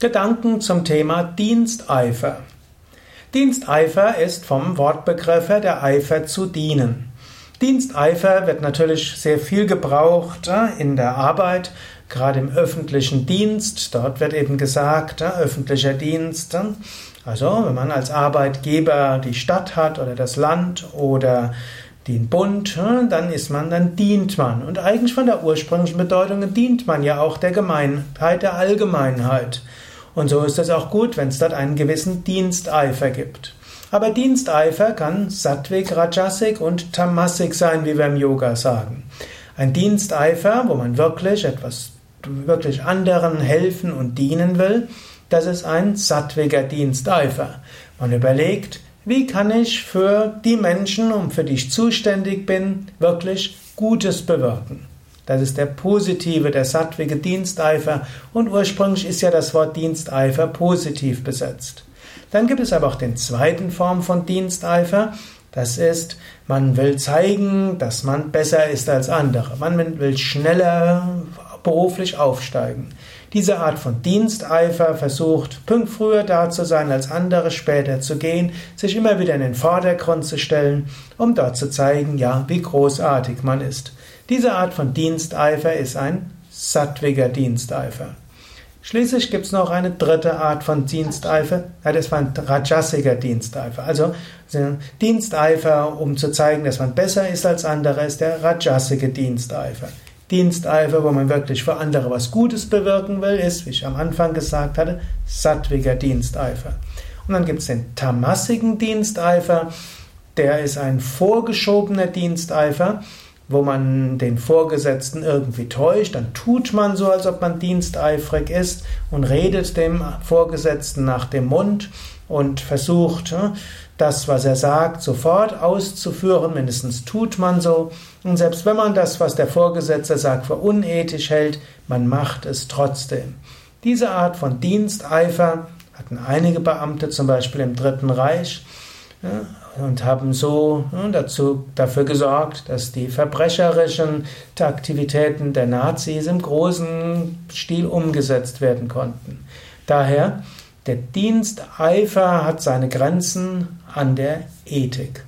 Gedanken zum Thema Diensteifer. Diensteifer ist vom Wortbegriff der Eifer zu dienen. Diensteifer wird natürlich sehr viel gebraucht äh, in der Arbeit, gerade im öffentlichen Dienst. Dort wird eben gesagt, äh, öffentlicher Dienst. Äh, also, wenn man als Arbeitgeber die Stadt hat oder das Land oder den Bund, dann ist man, dann dient man. Und eigentlich von der ursprünglichen Bedeutung dient man ja auch der Gemeinheit, der Allgemeinheit. Und so ist es auch gut, wenn es dort einen gewissen Diensteifer gibt. Aber Diensteifer kann Sattvik, Rajasik und Tamasik sein, wie wir im Yoga sagen. Ein Diensteifer, wo man wirklich etwas, wirklich anderen helfen und dienen will, das ist ein sattwiger Diensteifer. Man überlegt, wie kann ich für die Menschen, um für die ich zuständig bin, wirklich Gutes bewirken. Das ist der positive, der sattwige Diensteifer und ursprünglich ist ja das Wort Diensteifer positiv besetzt. Dann gibt es aber auch den zweiten Form von Diensteifer. Das ist, man will zeigen, dass man besser ist als andere. Man will schneller beruflich aufsteigen. Diese Art von Diensteifer versucht, pünkt früher da zu sein als andere, später zu gehen, sich immer wieder in den Vordergrund zu stellen, um dort zu zeigen, ja, wie großartig man ist. Diese Art von Diensteifer ist ein sattwiger Diensteifer. Schließlich gibt es noch eine dritte Art von Diensteifer, ja, das war ein rajasiger Diensteifer. Also Diensteifer, um zu zeigen, dass man besser ist als andere, ist der rajasige Diensteifer. Diensteifer, wo man wirklich für andere was Gutes bewirken will, ist, wie ich am Anfang gesagt hatte, sattwiger Diensteifer. Und dann gibt es den tamassigen Diensteifer, der ist ein vorgeschobener Diensteifer, wo man den Vorgesetzten irgendwie täuscht, dann tut man so, als ob man diensteifrig ist und redet dem Vorgesetzten nach dem Mund und versucht, hm, das, was er sagt, sofort auszuführen. Mindestens tut man so. Und selbst wenn man das, was der Vorgesetzte sagt, für unethisch hält, man macht es trotzdem. Diese Art von Diensteifer hatten einige Beamte, zum Beispiel im Dritten Reich, und haben so dazu, dafür gesorgt, dass die verbrecherischen Aktivitäten der Nazis im großen Stil umgesetzt werden konnten. Daher, der Diensteifer hat seine Grenzen an der Ethik.